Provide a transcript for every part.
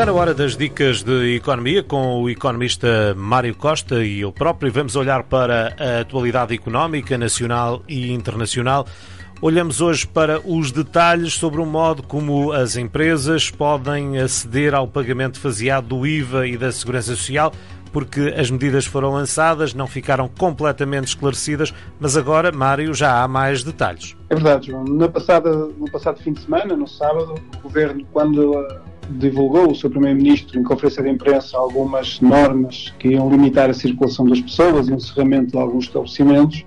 Está na hora das dicas de economia com o economista Mário Costa e eu próprio. Vamos olhar para a atualidade económica nacional e internacional. Olhamos hoje para os detalhes sobre o modo como as empresas podem aceder ao pagamento faseado do IVA e da Segurança Social, porque as medidas foram lançadas, não ficaram completamente esclarecidas, mas agora, Mário, já há mais detalhes. É verdade, João. No passado, no passado fim de semana, no sábado, o Governo, quando divulgou o seu Primeiro-Ministro em conferência de imprensa algumas normas que iam limitar a circulação das pessoas e o encerramento de alguns estabelecimentos.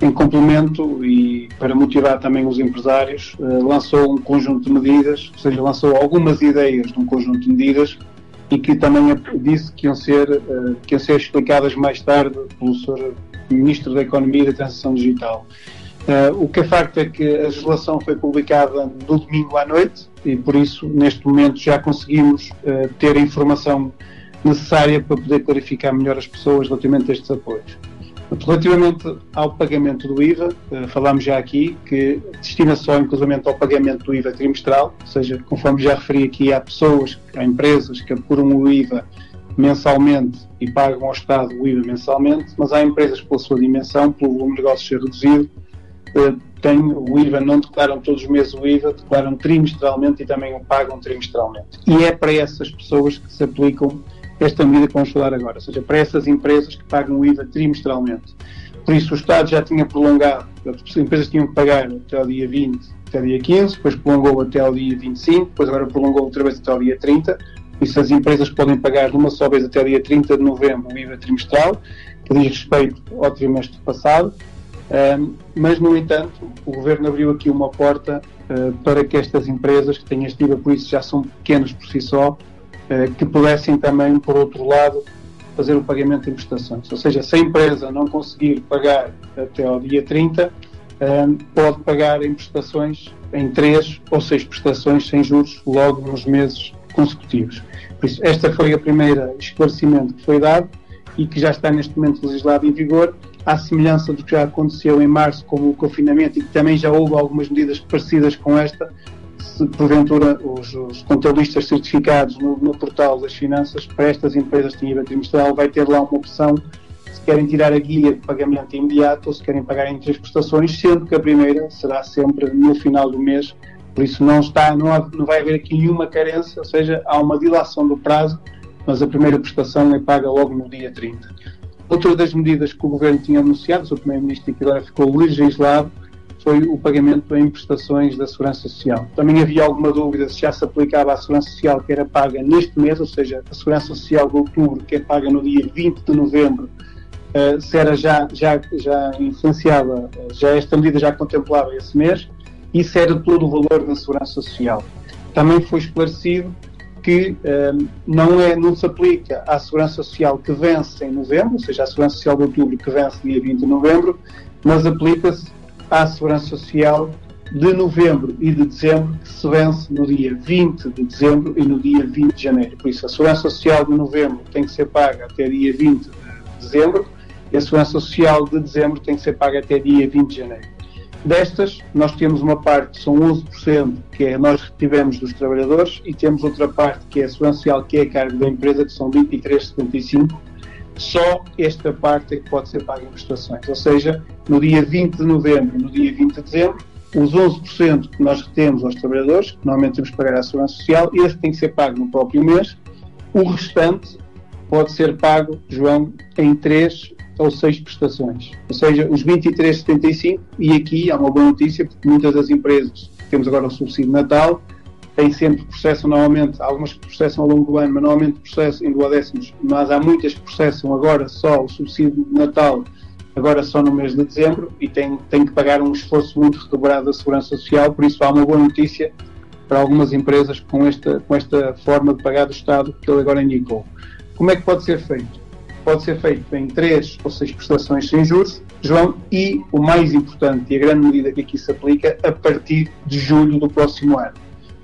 Em complemento e para motivar também os empresários, eh, lançou um conjunto de medidas, ou seja, lançou algumas ideias de um conjunto de medidas e que também disse que iam ser, eh, que iam ser explicadas mais tarde pelo Sr. Ministro da Economia e da Transição Digital. Uh, o que é facto é que a legislação foi publicada no domingo à noite e por isso neste momento já conseguimos uh, ter a informação necessária para poder clarificar melhor as pessoas relativamente a estes apoios. Relativamente ao pagamento do IVA, uh, falámos já aqui que destina só inclusivamente ao pagamento do IVA trimestral, ou seja, conforme já referi aqui, há pessoas, há empresas que apuram o IVA mensalmente e pagam ao Estado o IVA mensalmente, mas há empresas pela sua dimensão, pelo volume de negócios ser reduzido, têm o IVA, não declaram todos os meses o IVA, declaram trimestralmente e também o pagam trimestralmente. E é para essas pessoas que se aplicam esta medida que vamos falar agora, ou seja, para essas empresas que pagam o IVA trimestralmente. Por isso, o Estado já tinha prolongado, as empresas tinham que pagar até o dia 20, até o dia 15, depois prolongou até o dia 25, depois agora prolongou outra vez até o dia 30. Por isso, as empresas podem pagar de uma só vez até o dia 30 de novembro o IVA trimestral, que diz respeito ao trimestre passado mas, no entanto, o Governo abriu aqui uma porta uh, para que estas empresas que têm este IVA, por isso já são pequenas por si só, uh, que pudessem também, por outro lado, fazer o pagamento em prestações. Ou seja, se a empresa não conseguir pagar até ao dia 30, pode pagar em prestações em três ou seis prestações sem juros logo nos meses consecutivos. Por isso, esta foi a primeira esclarecimento que foi dado e que já está neste momento legislado em vigor à semelhança do que já aconteceu em março com o confinamento e que também já houve algumas medidas parecidas com esta, se porventura os, os contabilistas certificados no, no, portal das finanças para estas empresas têm IVA trimestral vai ter lá uma opção se querem tirar a guia de pagamento imediato ou se querem pagar em três prestações, sendo que a primeira será sempre no final do mês, por isso não está, não, há, não vai haver aqui nenhuma carência, ou seja, há uma dilação do prazo, mas a primeira prestação é paga logo no dia 30. Outra das medidas que o Governo tinha anunciado, o Primeiro-Ministro, e que agora ficou legislado, foi o pagamento em prestações da Segurança Social. Também havia alguma dúvida se já se aplicava à Segurança Social que era paga neste mês, ou seja, a Segurança Social de outubro, que é paga no dia 20 de novembro, uh, se era já, já, já influenciava, já esta medida já contemplava esse mês, e se era todo o valor da Segurança Social. Também foi esclarecido que um, ehm, não, é, não se aplica à Segurança Social que vence em novembro, ou seja, à Segurança Social de outubro que vence dia 20 de novembro, mas aplica-se à Segurança Social de novembro e de dezembro, que se vence no dia 20 de dezembro e no dia 20 de janeiro. Por isso, a Segurança Social de novembro tem que ser paga até dia 20 de dezembro e a Segurança Social de dezembro tem que ser paga até dia 20 de janeiro. Destas, nós temos uma parte, são 11%, que é nós retivemos dos trabalhadores, e temos outra parte, que é a social, que é a cargo da empresa, que são 23,75%. Só esta parte é que pode ser paga em prestações. Ou seja, no dia 20 de novembro e no dia 20 de dezembro, os 11% que nós retemos aos trabalhadores, que normalmente temos que pagar à segurança social, esse tem que ser pago no próprio mês. O restante pode ser pago, João, em três ou seis prestações. Ou seja, os 23,75, e aqui há uma boa notícia, porque muitas das empresas, temos agora o subsídio Natal, têm sempre processam normalmente, algumas que processam ao longo do ano, mas normalmente processam em duodécimos, mas há muitas que processam agora só o subsídio Natal, agora só no mês de dezembro, e têm, têm que pagar um esforço muito redobrado da Segurança Social, por isso há uma boa notícia para algumas empresas com esta, com esta forma de pagar do Estado que ele agora indicou. Como é que pode ser feito? Pode ser feito em três ou seis prestações sem juros, João, e o mais importante e a grande medida que aqui se aplica, a partir de julho do próximo ano.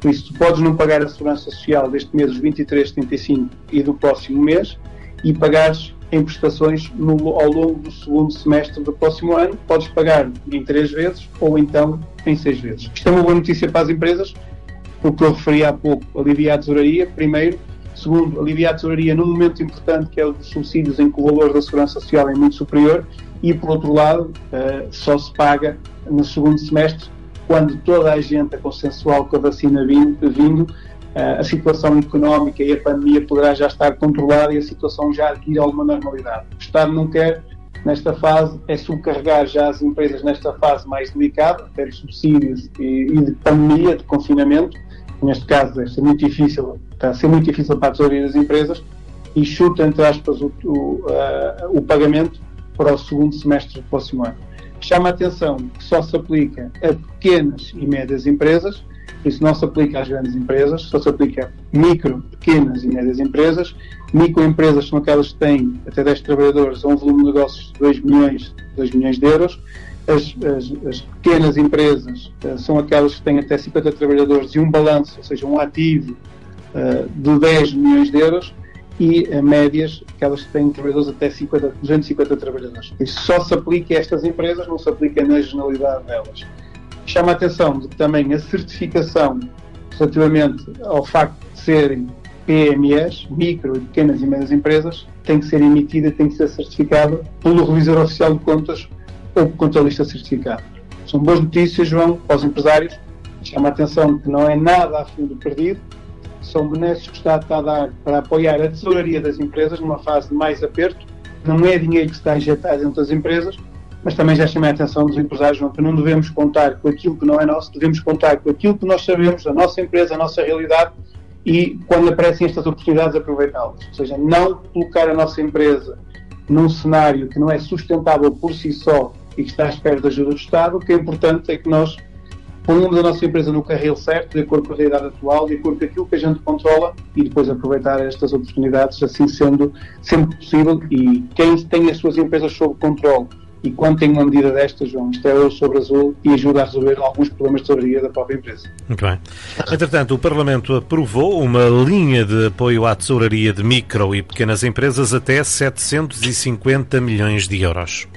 Por isso, tu podes não pagar a segurança social deste mês, os 23,75 e do próximo mês, e pagares em prestações no, ao longo do segundo semestre do próximo ano, podes pagar em três vezes ou então em seis vezes. Isto é uma boa notícia para as empresas, porque eu referi há pouco, alivia a tesouraria, primeiro, Segundo, aliviar a tesouraria num momento importante que é o dos subsídios em que o valor da segurança social é muito superior e, por outro lado, uh, só se paga no segundo semestre quando toda a gente é consensual com a vacina vindo, uh, a situação económica e a pandemia poderá já estar controlada e a situação já adquirir alguma normalidade. O Estado não quer, nesta fase, é subcarregar já as empresas nesta fase mais delicada, de subsídios e, e de pandemia, de confinamento, neste caso deve ser muito difícil, está a ser muito difícil para a tesouraria das empresas, e chuta, entre aspas, o, o, uh, o pagamento para o segundo semestre do próximo ano. Chama a atenção que só se aplica a pequenas e médias empresas, isso não se aplica às grandes empresas, só se aplica a micro, pequenas e médias empresas. Microempresas são aquelas que têm até 10 trabalhadores ou um volume de negócios de 2 milhões, 2 milhões de euros. As, as, as, pequenas empresas uh, são aquelas que têm até 50 trabalhadores e um balanço, ou seja, um ativo uh, de 10 milhões de euros e uh, médias, aquelas que têm trabalhadores até 50, 250 trabalhadores. Isso só se aplica a estas empresas, não se aplica na generalidade delas. Chama a atenção de que também a certificação relativamente ao facto de serem PMEs, micro e pequenas e médias empresas, tem que ser emitida, tem que ser certificada pelo revisor oficial de contas ou contabilista certificado. São boas notícias, João, para os empresários. Chama a atenção que não é nada a fundo perdido, são benesses que o Estado está a dar para apoiar a tesouraria das empresas numa fase de mais aperto. Não é dinheiro que está injetado dentro das empresas, mas também já chamei a atenção dos empresários que não devemos contar com aquilo que não é nosso, devemos contar com aquilo que nós sabemos, a nossa empresa, a nossa realidade e quando aparecem estas oportunidades aproveitá-las. Ou seja, não colocar a nossa empresa num cenário que não é sustentável por si só e que está à espera da ajuda do Estado, o que é importante é que nós ponhamos a nossa empresa no carril certo, de acordo com a realidade atual, de acordo com aquilo que a gente controla e depois aproveitar estas oportunidades, assim sendo sempre possível. E quem tem as suas empresas sob controle e quando tem uma medida destas, João, isto é ouro sobre azul e ajuda a resolver alguns problemas de tesouraria da própria empresa. Muito bem. Entretanto, o Parlamento aprovou uma linha de apoio à tesouraria de micro e pequenas empresas até 750 milhões de euros.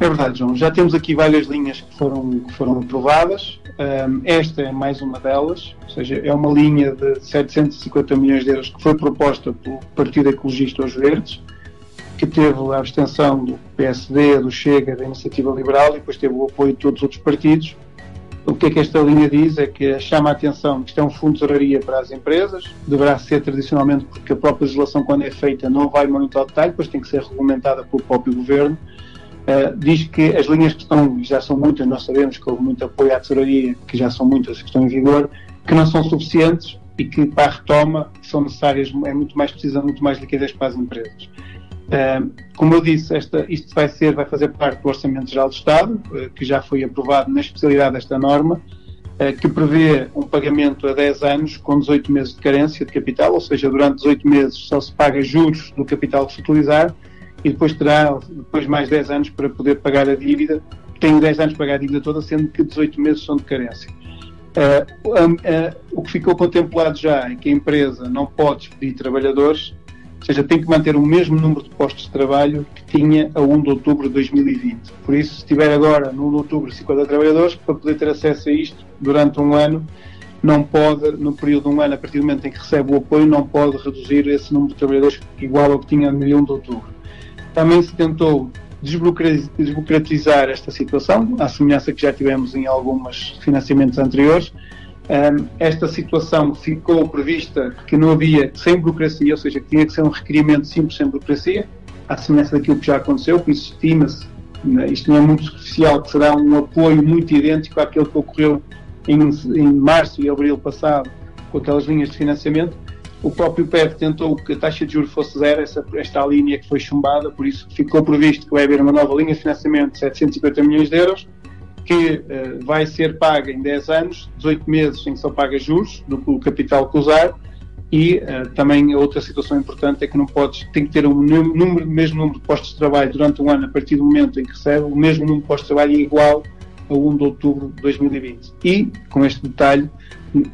É verdade, João. Já temos aqui várias linhas que foram, que foram aprovadas. Um, esta é mais uma delas, ou seja, é uma linha de 750 milhões de euros que foi proposta pelo Partido Ecologista Os Verdes, que teve a abstenção do PSD, do Chega, da Iniciativa Liberal e depois teve o apoio de todos os outros partidos. O que é que esta linha diz é que chama a atenção que isto é um fundo de tesouraria para as empresas, deverá ser tradicionalmente, porque a própria legislação, quando é feita, não vai muito ao detalhe, depois tem que ser regulamentada pelo próprio governo Uh, diz que as linhas que estão, já são muitas, nós sabemos que houve muito apoio à tesouraria, que já são muitas que estão em vigor, que não são suficientes e que para a retoma são necessárias, é muito mais precisa muito mais liquidez para as empresas. Uh, como eu disse, esta, isto vai ser, vai fazer parte do Orçamento Geral do Estado, uh, que já foi aprovado na especialidade desta norma, que prevê um pagamento a 10 anos com 18 meses de carência de capital, ou seja, durante 18 meses só se paga juros do capital que se utilizar e depois terá depois mais 10 anos para poder pagar a dívida. Tem 10 anos para pagar a dívida toda, sendo que 18 meses são de carência. Uh, uh, uh, o que ficou contemplado já é que a empresa não pode despedir trabalhadores, ou seja, tem que manter o mesmo número de postos de trabalho que tinha a 1 de outubro de 2020. Por isso, se tiver agora, no 1 de outubro, 50 trabalhadores, para poder ter acesso a isto durante um ano, não pode, no período de um ano, a partir do momento em que recebe o apoio, não pode reduzir esse número de trabalhadores igual ao que tinha no 1 de outubro. Também se tentou desburocratizar esta situação, à semelhança que já tivemos em alguns financiamentos anteriores. esta situação ficou prevista que não havia sem burocracia, ou seja, que tinha que ser um requerimento simples sem burocracia, à semelhança daquilo que já aconteceu, por isso estima-se, né, isto não é muito superficial, que será um apoio muito idêntico àquele que ocorreu em, em março e abril passado com aquelas linhas de financiamento, o próprio PEV tentou que a taxa de juros fosse zero, essa, esta linha que foi chumbada, por isso ficou previsto que vai haver uma nova linha de financiamento de 750 milhões de euros, que uh, vai ser paga em 10 anos, 18 meses em que só paga juros do, do capital que usar, e uh, também outra situação importante é que não podes, tem que ter o número, mesmo número de postos de trabalho durante um ano a partir do momento em que recebe, o mesmo número de postos de trabalho igual a 1 de outubro de 2020. E, com este detalhe,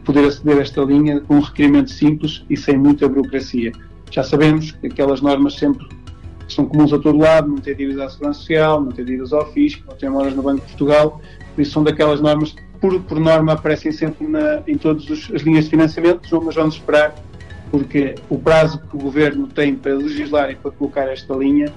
poder aceder a esta linha com um requerimento simples e sem muita burocracia. Já sabemos que aquelas normas sempre são comuns a todo lado, não ter dívidas à Segurança Social, não ter dívidas ao Fisco, não ter moras no Banco de Portugal, por isso são daquelas normas que, por, por norma, aparecem sempre na, em todas as linhas de financiamento, mas vamos esperar porque o prazo que o Governo tem para legislar e para colocar esta linha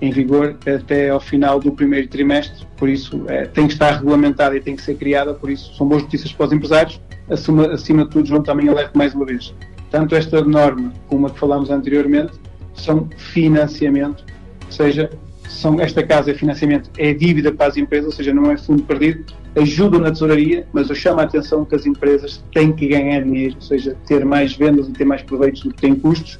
em vigor até ao final do primeiro trimestre, por isso é, tem que estar regulamentada e tem que ser criada, por isso são boas notícias para os empresários, acima, acima de tudo, João, também alerta mais uma vez. Tanto esta norma como a que falámos anteriormente são financiamento, ou seja, são, esta casa é financiamento, é dívida para as empresas, ou seja, não é fundo perdido, ajuda na tesouraria, mas eu chamo a atenção que as empresas têm que ganhar dinheiro, ou seja, ter mais vendas e ter mais proveitos do que têm custos,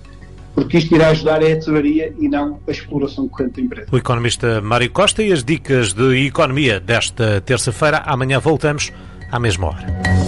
porque isto irá ajudar é a tesouraria e não a exploração corrente da empresa. O economista Mário Costa e as dicas de economia desta terça-feira. Amanhã voltamos à mesma hora.